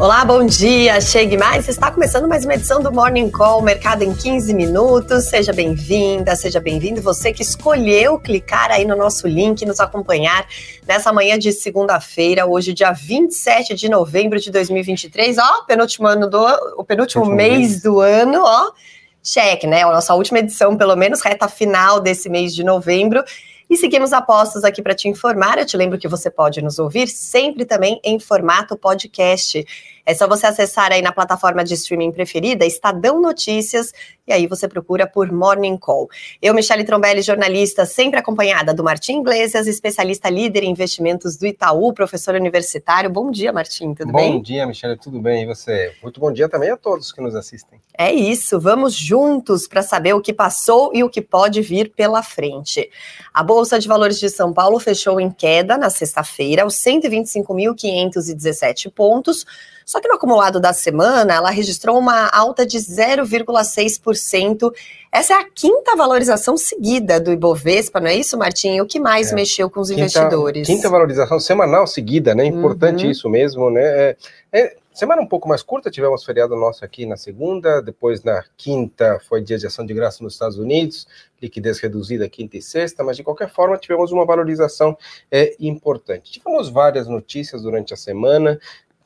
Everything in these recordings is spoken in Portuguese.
Olá, bom dia. Chegue mais. Está começando mais uma edição do Morning Call Mercado em 15 minutos. Seja bem-vinda, seja bem-vindo. Você que escolheu clicar aí no nosso link, nos acompanhar nessa manhã de segunda-feira, hoje, dia 27 de novembro de 2023. Ó, penúltimo ano do o penúltimo mês, mês do ano, ó. Cheque, né? A nossa última edição, pelo menos, reta final desse mês de novembro. E seguimos apostos aqui para te informar. Eu te lembro que você pode nos ouvir sempre também em formato podcast. É só você acessar aí na plataforma de streaming preferida, Estadão Notícias, e aí você procura por Morning Call. Eu, Michele Trombelli, jornalista, sempre acompanhada do Martim Iglesias, especialista líder em investimentos do Itaú, professor universitário. Bom dia, Martim, tudo bom bem? Bom dia, Michele, tudo bem? E você? Muito bom dia também a todos que nos assistem. É isso, vamos juntos para saber o que passou e o que pode vir pela frente. A Bolsa de Valores de São Paulo fechou em queda na sexta-feira, aos 125.517 pontos, só que no acumulado da semana, ela registrou uma alta de 0,6%. Essa é a quinta valorização seguida do Ibovespa, não é isso, Martim? O que mais é. mexeu com os quinta, investidores? Quinta valorização semanal seguida, né? Importante uhum. isso mesmo, né? É, é, semana um pouco mais curta, tivemos feriado nosso aqui na segunda, depois na quinta foi dia de ação de graça nos Estados Unidos, liquidez reduzida quinta e sexta, mas de qualquer forma tivemos uma valorização é, importante. Tivemos várias notícias durante a semana,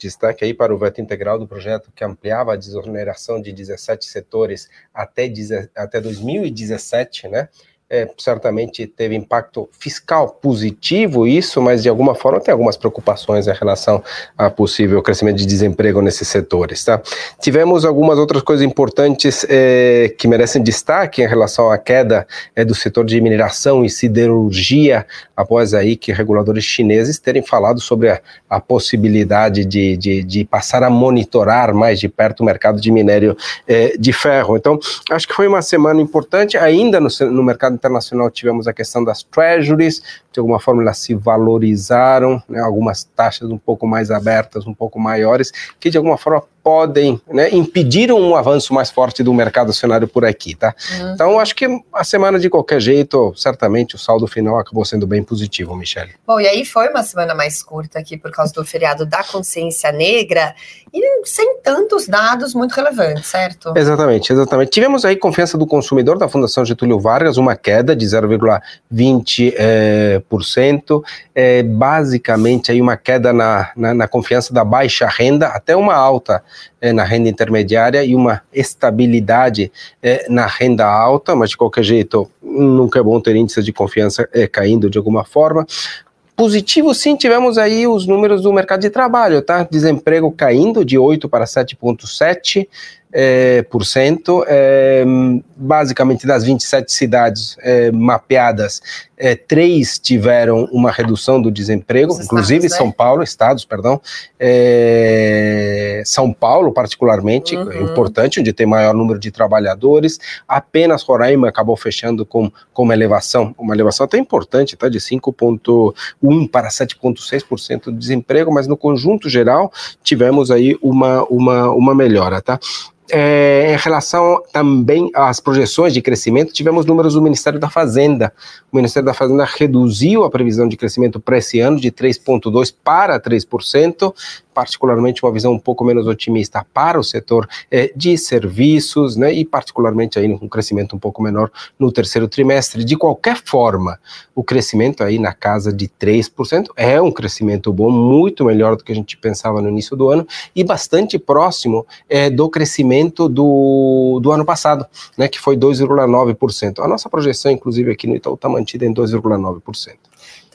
Destaque aí para o veto integral do projeto que ampliava a desoneração de 17 setores até, até 2017, né? É, certamente teve impacto fiscal positivo isso, mas de alguma forma tem algumas preocupações em relação a possível crescimento de desemprego nesses setores, tá? Tivemos algumas outras coisas importantes é, que merecem destaque em relação à queda é, do setor de mineração e siderurgia, após aí que reguladores chineses terem falado sobre a, a possibilidade de, de, de, passar a monitorar mais de perto o mercado de minério é, de ferro. Então, acho que foi uma semana importante ainda no, no mercado internacional tivemos a questão das treasuries, de alguma forma elas se valorizaram, né, algumas taxas um pouco mais abertas, um pouco maiores, que de alguma forma podem né, impedir um avanço mais forte do mercado acionário por aqui, tá? Uhum. Então, acho que a semana, de qualquer jeito, certamente o saldo final acabou sendo bem positivo, Michele. Bom, e aí foi uma semana mais curta aqui por causa do feriado da consciência negra e sem tantos dados muito relevantes, certo? Exatamente, exatamente. Tivemos aí confiança do consumidor da Fundação Getúlio Vargas, uma queda de 0,20%, é, por cento, é, basicamente aí uma queda na, na, na confiança da baixa renda, até uma alta é, na renda intermediária e uma estabilidade é, na renda alta, mas de qualquer jeito nunca é bom ter índices de confiança é, caindo de alguma forma. Positivo, sim, tivemos aí os números do mercado de trabalho, tá? Desemprego caindo de 8 para 7,7%, é, por cento, é, basicamente das 27 cidades é, mapeadas, é, três tiveram uma redução do desemprego, Os inclusive estados, São né? Paulo, estados, perdão, é, São Paulo particularmente, uhum. importante, onde tem maior número de trabalhadores, apenas Roraima acabou fechando com, com uma elevação, uma elevação até importante, tá, de 5,1 para 7,6% de desemprego, mas no conjunto geral tivemos aí uma, uma, uma melhora, tá? É, em relação também às projeções de crescimento, tivemos números do Ministério da Fazenda. O Ministério da Fazenda reduziu a previsão de crescimento para esse ano de 3,2% para 3%, particularmente uma visão um pouco menos otimista para o setor é, de serviços, né, e particularmente aí um crescimento um pouco menor no terceiro trimestre. De qualquer forma, o crescimento aí na casa de 3% é um crescimento bom, muito melhor do que a gente pensava no início do ano e bastante próximo é, do crescimento do, do ano passado, né, que foi 2,9%. A nossa projeção, inclusive, aqui no Itaú está mantida em 2,9%.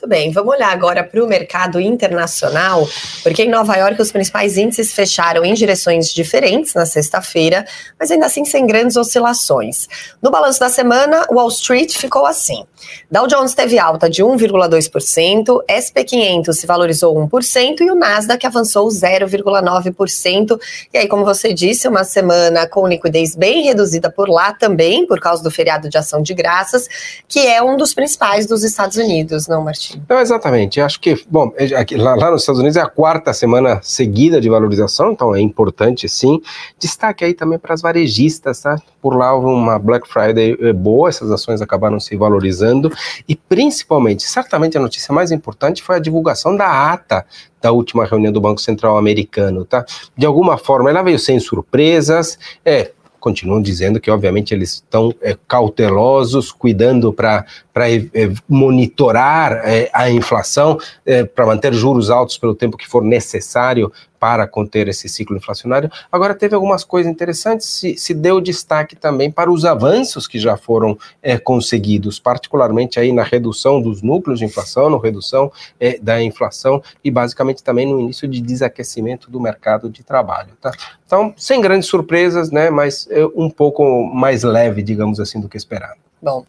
Muito bem, vamos olhar agora para o mercado internacional, porque em Nova York os principais índices fecharam em direções diferentes na sexta-feira, mas ainda assim sem grandes oscilações. No balanço da semana, Wall Street ficou assim. Dow Jones teve alta de 1,2%, SP 500 se valorizou 1% e o Nasdaq avançou 0,9%. E aí, como você disse, uma semana com liquidez bem reduzida por lá também, por causa do feriado de ação de graças, que é um dos principais dos Estados Unidos, não valorização, Martim? Não, exatamente. Acho que, bom, é, aqui, lá, lá, nos Estados Unidos é a quarta semana seguida de valorização, então é importante sim. Destaque aí também para as varejistas, tá? Por lá uma Black Friday é, boa, essas ações acabaram se valorizando e principalmente, certamente a notícia mais importante foi a divulgação da ata da última reunião do Banco Central americano, tá? De alguma forma, ela veio sem surpresas, é, continuam dizendo que, obviamente, eles estão é, cautelosos, cuidando para é, monitorar é, a inflação, é, para manter juros altos pelo tempo que for necessário para conter esse ciclo inflacionário. Agora, teve algumas coisas interessantes, se, se deu destaque também para os avanços que já foram é, conseguidos, particularmente aí na redução dos núcleos de inflação, na redução é, da inflação e basicamente também no início de desaquecimento do mercado de trabalho. Tá? Então, sem grandes surpresas, né, mas é, um pouco mais leve, digamos assim, do que esperado. Bom,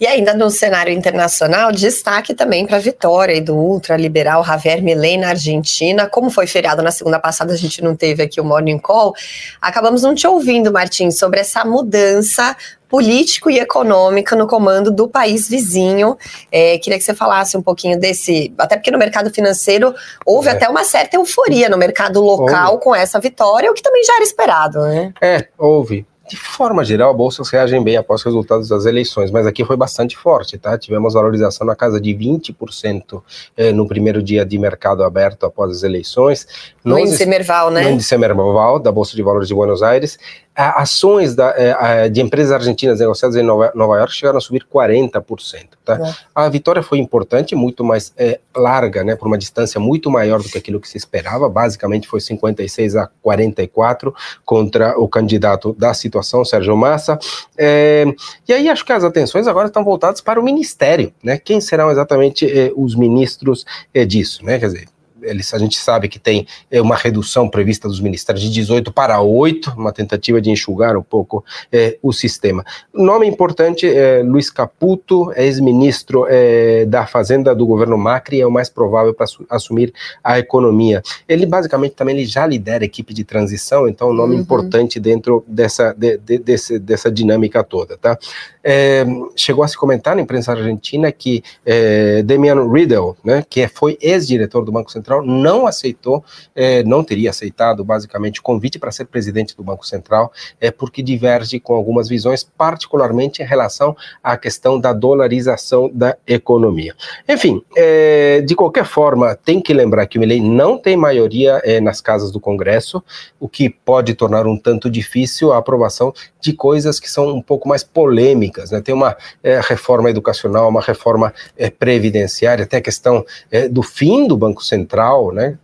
e ainda no cenário internacional, destaque também para a vitória do ultraliberal Javier Milei na Argentina. Como foi feriado na segunda passada, a gente não teve aqui o Morning Call. Acabamos não te ouvindo, Martins, sobre essa mudança político e econômica no comando do país vizinho. É, queria que você falasse um pouquinho desse, até porque no mercado financeiro houve é. até uma certa euforia no mercado local houve. com essa vitória, o que também já era esperado, né? É, houve de forma geral, bolsas reagem bem após os resultados das eleições, mas aqui foi bastante forte, tá? Tivemos valorização na casa de 20% eh, no primeiro dia de mercado aberto após as eleições. No índice Merval, né? No índice Merval, da Bolsa de Valores de Buenos Aires ações da, é, de empresas argentinas negociadas em Nova, Nova York chegaram a subir 40%. Tá? É. A vitória foi importante, muito mais é, larga, né, por uma distância muito maior do que aquilo que se esperava. Basicamente foi 56 a 44 contra o candidato da situação, Sérgio Massa. É, e aí acho que as atenções agora estão voltadas para o ministério. Né? Quem serão exatamente é, os ministros é, disso? Né? Quer dizer, eles, a gente sabe que tem é, uma redução prevista dos ministérios de 18 para 8, uma tentativa de enxugar um pouco é, o sistema. Nome importante é Luiz Caputo, ex-ministro é, da Fazenda do governo Macri, é o mais provável para assumir a economia. Ele basicamente também ele já lidera a equipe de transição, então é um nome uhum. importante dentro dessa, de, de, desse, dessa dinâmica toda. Tá? É, chegou a se comentar na imprensa argentina que é, Damian Riddle, né, que foi ex-diretor do Banco Central, Central não aceitou, é, não teria aceitado basicamente o convite para ser presidente do Banco Central, é porque diverge com algumas visões, particularmente em relação à questão da dolarização da economia. Enfim, é, de qualquer forma, tem que lembrar que o Milley não tem maioria é, nas casas do Congresso, o que pode tornar um tanto difícil a aprovação de coisas que são um pouco mais polêmicas. Né? Tem uma é, reforma educacional, uma reforma é, previdenciária, até a questão é, do fim do Banco Central central, né?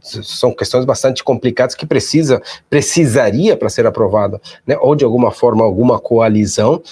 São questões bastante complicadas que precisa, precisaria para ser aprovada, né? Ou de alguma forma alguma coalizão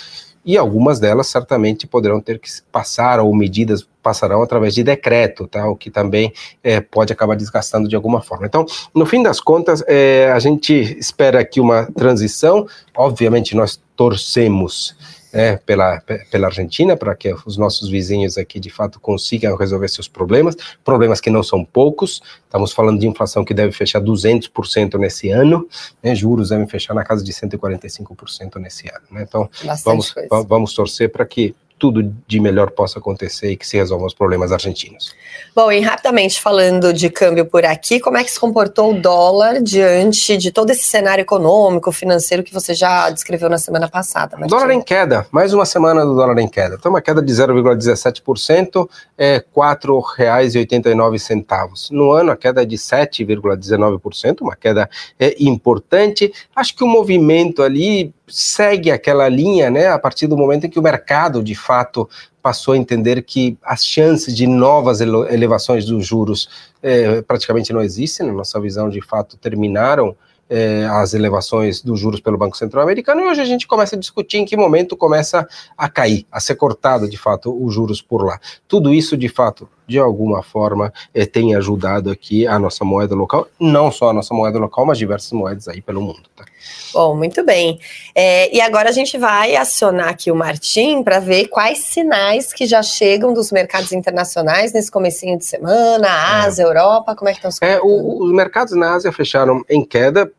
e algumas delas certamente poderão ter que passar ou medidas passarão através de decreto, tá? O que também é, pode acabar desgastando de alguma forma. Então, no fim das contas, é, a gente espera aqui uma transição. Obviamente, nós torcemos né, pela, pela Argentina, para que os nossos vizinhos aqui de fato consigam resolver seus problemas, problemas que não são poucos, estamos falando de inflação que deve fechar 200% nesse ano, né, juros devem fechar na casa de 145% nesse ano. Né, então, vamos, vamos torcer para que tudo de melhor possa acontecer e que se resolvam os problemas argentinos. Bom, e rapidamente falando de câmbio por aqui, como é que se comportou o dólar diante de todo esse cenário econômico, financeiro que você já descreveu na semana passada? Martinho? Dólar em queda, mais uma semana do dólar em queda. Então, uma queda de 0,17%, é R$ 4,89. No ano, a queda é de 7,19%, uma queda é importante. Acho que o movimento ali segue aquela linha, né, a partir do momento em que o mercado, de fato, passou a entender que as chances de novas elevações dos juros é, praticamente não existem, na nossa visão, de fato, terminaram é, as elevações dos juros pelo Banco Central Americano, e hoje a gente começa a discutir em que momento começa a cair, a ser cortado, de fato, os juros por lá. Tudo isso, de fato, de alguma forma, é, tem ajudado aqui a nossa moeda local, não só a nossa moeda local, mas diversas moedas aí pelo mundo. Tá? Bom, muito bem. É, e agora a gente vai acionar aqui o Martim para ver quais sinais que já chegam dos mercados internacionais nesse comecinho de semana, Ásia, é. Europa, como é que estão os é, Os mercados na Ásia fecharam em queda,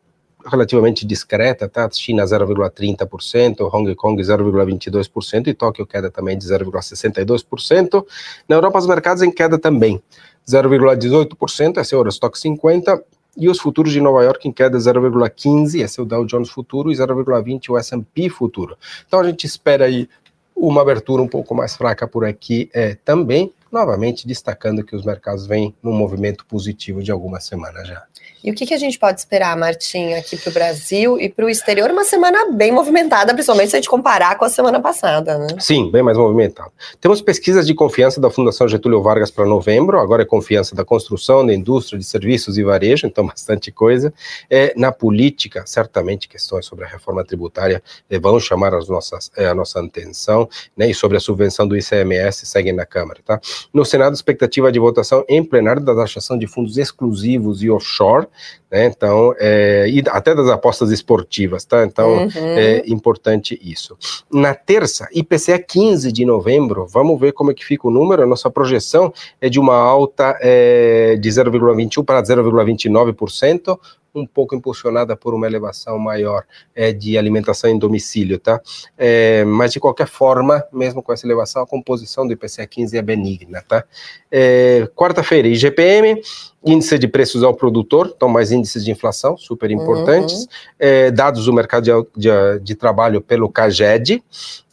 relativamente discreta, tá? China 0,30%, Hong Kong 0,22% e Tóquio queda também de 0,62%. Na Europa, os mercados em queda também, 0,18%, esse é o Eurostock 50, e os futuros de Nova York em queda 0,15, esse é o Dow Jones futuro, e 0,20 o S&P futuro. Então a gente espera aí uma abertura um pouco mais fraca por aqui é, também, novamente destacando que os mercados vêm num movimento positivo de algumas semanas já. E o que, que a gente pode esperar, Martim, aqui para o Brasil e para o exterior? Uma semana bem movimentada, principalmente se a gente comparar com a semana passada, né? Sim, bem mais movimentada. Temos pesquisas de confiança da Fundação Getúlio Vargas para novembro, agora é confiança da construção, da indústria, de serviços e varejo, então bastante coisa. É, na política, certamente questões sobre a reforma tributária é, vão chamar as nossas, é, a nossa atenção, né, e sobre a subvenção do ICMS seguem na Câmara, tá? No Senado, expectativa de votação em plenário da taxação de fundos exclusivos e offshore, né? Então, é, e até das apostas esportivas, tá? Então, uhum. é importante isso. Na terça, IPCA 15 de novembro, vamos ver como é que fica o número. A nossa projeção é de uma alta é, de 0,21 para 0,29%, um pouco impulsionada por uma elevação maior é, de alimentação em domicílio, tá? É, mas de qualquer forma, mesmo com essa elevação, a composição do IPCA 15 é benigna, tá? É, Quarta-feira, IGPM, índice de preços ao produtor, então mais índices de inflação, super importantes, uhum. é, dados do mercado de, de, de, trabalho pelo CAGED,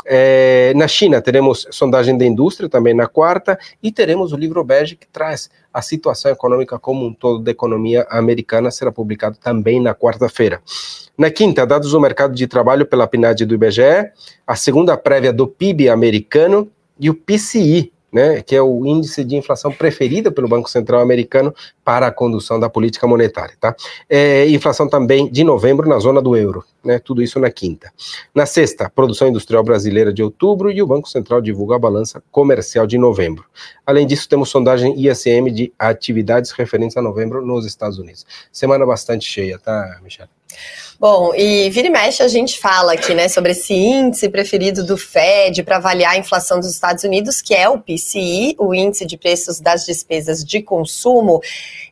é, na China, teremos sondagem da indústria também na quarta, e teremos o livro bege que traz a situação econômica como um todo da economia americana, será publicado também na quarta-feira. Na quinta, dados do mercado de trabalho pela PNAD do IBGE, a segunda prévia do PIB americano e o PCI, né, que é o índice de inflação preferido pelo Banco Central americano para a condução da política monetária. Tá? É, inflação também de novembro na zona do euro, né, tudo isso na quinta. Na sexta, produção industrial brasileira de outubro e o Banco Central divulga a balança comercial de novembro. Além disso, temos sondagem ISM de atividades referentes a novembro nos Estados Unidos. Semana bastante cheia, tá, Michelle? Bom, e vira e mexe a gente fala aqui, né, sobre esse índice preferido do Fed para avaliar a inflação dos Estados Unidos, que é o PCI, o índice de preços das despesas de consumo.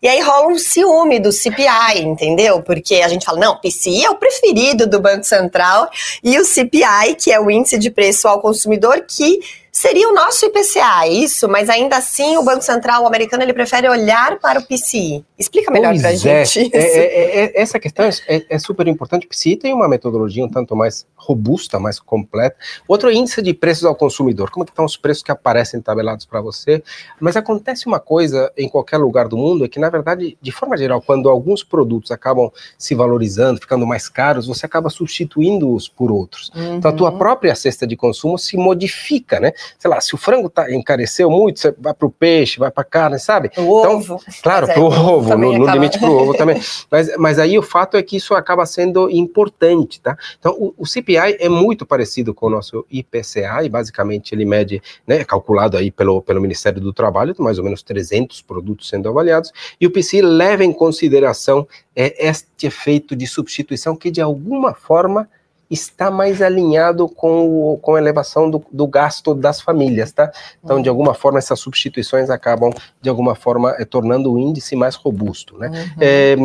E aí rola um ciúme do CPI, entendeu? Porque a gente fala, não, PCI é o preferido do Banco Central e o CPI, que é o índice de preço ao consumidor, que Seria o nosso IPCA, isso, mas ainda assim o Banco Central americano ele prefere olhar para o PCI. Explica melhor para a é. gente. É, é, é, essa questão é, é, super importante. O PCI tem uma metodologia um tanto mais robusta, mais completa. Outro índice de preços ao consumidor. Como é que estão os preços que aparecem tabelados para você? Mas acontece uma coisa em qualquer lugar do mundo, é que, na verdade, de forma geral, quando alguns produtos acabam se valorizando, ficando mais caros, você acaba substituindo-os por outros. Uhum. Então a tua uhum. própria cesta de consumo se modifica, né? sei lá, se o frango tá, encareceu muito, você vai para o peixe, vai para a carne, sabe? O então, ovo. Claro, é, para o ovo, no, no limite para o ovo também. Mas, mas aí o fato é que isso acaba sendo importante, tá? Então, o, o, CPI é muito parecido com o nosso IPCA, e basicamente ele mede, né, é calculado aí pelo, pelo Ministério do Trabalho, mais ou menos 300 produtos sendo avaliados, e o PCI leva em consideração é, este efeito de substituição que, de alguma forma, está mais alinhado com, o, com a elevação do, do, gasto das famílias, tá? Então, de uhum. alguma forma, essas substituições acabam, de alguma forma, é, tornando o índice mais robusto, né? Uhum. É,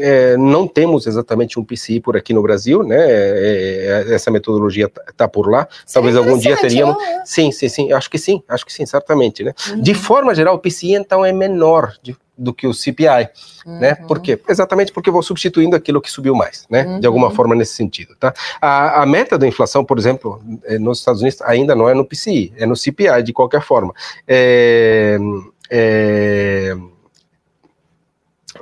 é, não temos exatamente um PCI por aqui no Brasil, né? É, essa metodologia está tá por lá. Talvez algum dia teríamos. Sim, sim, sim. Acho que sim, acho que sim, certamente, né? Uhum. De forma geral, o PCI, então, é menor, de do que o CPI, né? uhum. né? Por quê? Exatamente porque eu vou substituindo aquilo que subiu mais, né? Uhum. De alguma uhum. forma nesse sentido, tá? A, a, meta da inflação, por exemplo, eh, nos Estados Unidos ainda não é no PCI, é no CPI de qualquer forma. É, é,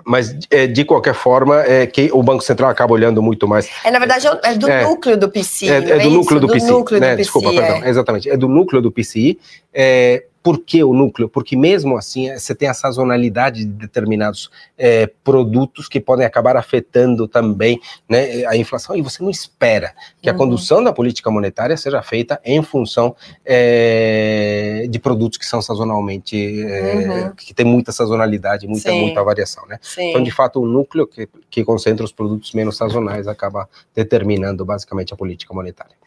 mas é, de qualquer forma é que o Banco Central acaba olhando muito mais. É na verdade é do é, núcleo do PCI. É, é, do núcleo do, do PCI, núcleo né? Do Desculpa, PCI, perdão, exatamente. É do núcleo do PCI. Por que o núcleo? Porque mesmo assim você tem a sazonalidade de determinados é, produtos que podem acabar afetando também né, a inflação e você não espera que uhum. a condução da política monetária seja feita em função é, de produtos que são sazonalmente, é, uhum. que tem muita sazonalidade, muita, muita variação. Né? Então, de fato, o núcleo que, que concentra os produtos menos sazonais acaba determinando basicamente a política monetária.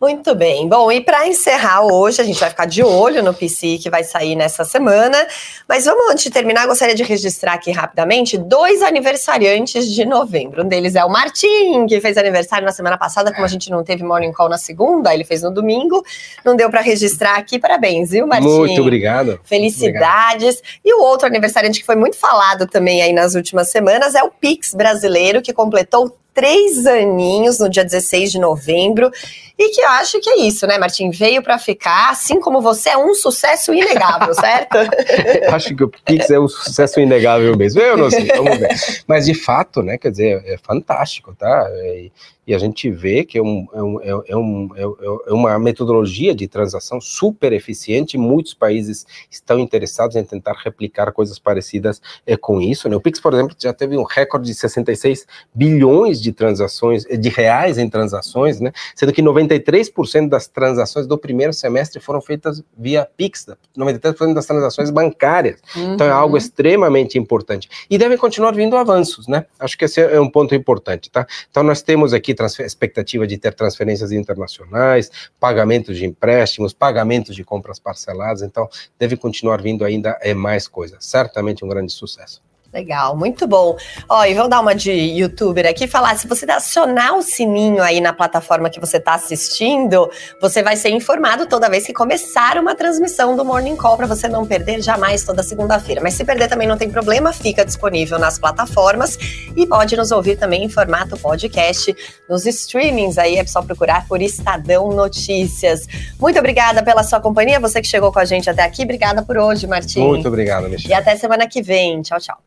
Muito bem. Bom, e para encerrar hoje, a gente vai ficar de olho no PC que vai sair nessa semana. Mas vamos, antes de terminar, gostaria de registrar aqui rapidamente dois aniversariantes de novembro. Um deles é o Martim, que fez aniversário na semana passada, como a gente não teve morning call na segunda, ele fez no domingo. Não deu para registrar aqui. Parabéns, viu, Martim? Muito obrigado. Felicidades. Obrigado. E o outro aniversariante que foi muito falado também aí nas últimas semanas é o Pix brasileiro, que completou três aninhos no dia 16 de novembro. E que eu acho que é isso, né, Martim? Veio para ficar, assim como você, é um sucesso inegável, certo? acho que o Pix é um sucesso inegável mesmo. Eu não sei, vamos ver. Mas de fato, né, quer dizer, é fantástico, tá? É, e a gente vê que é, um, é, um, é, um, é, é, uma metodologia de transação super eficiente, muitos países estão interessados em tentar replicar coisas parecidas é, com isso. Né? O Pix, por exemplo, já teve um recorde de 66 bilhões de transações, de reais em transações, né? sendo que 93% das transações do primeiro semestre foram feitas via Pix, 93% das transações bancárias. Uhum. Então é algo uhum. extremamente importante. E devem continuar vindo avanços, né? Acho que esse é um ponto importante, tá? Então nós temos aqui expectativa de ter transferências internacionais, pagamentos de empréstimos, pagamentos de compras parceladas, então deve continuar vindo ainda é mais coisas. Certamente um grande sucesso. Legal, muito bom. Ó, e vamos dar uma de youtuber aqui falar. Se você acionar o sininho aí na plataforma que você está assistindo, você vai ser informado toda vez que começar uma transmissão do Morning Call para você não perder jamais toda segunda-feira. Mas se perder também não tem problema, fica disponível nas plataformas e pode nos ouvir também em formato podcast nos streamings. Aí é só procurar por Estadão Notícias. Muito obrigada pela sua companhia, você que chegou com a gente até aqui. Obrigada por hoje, Martim. Muito obrigado, Michel. E até semana que vem. Tchau, tchau.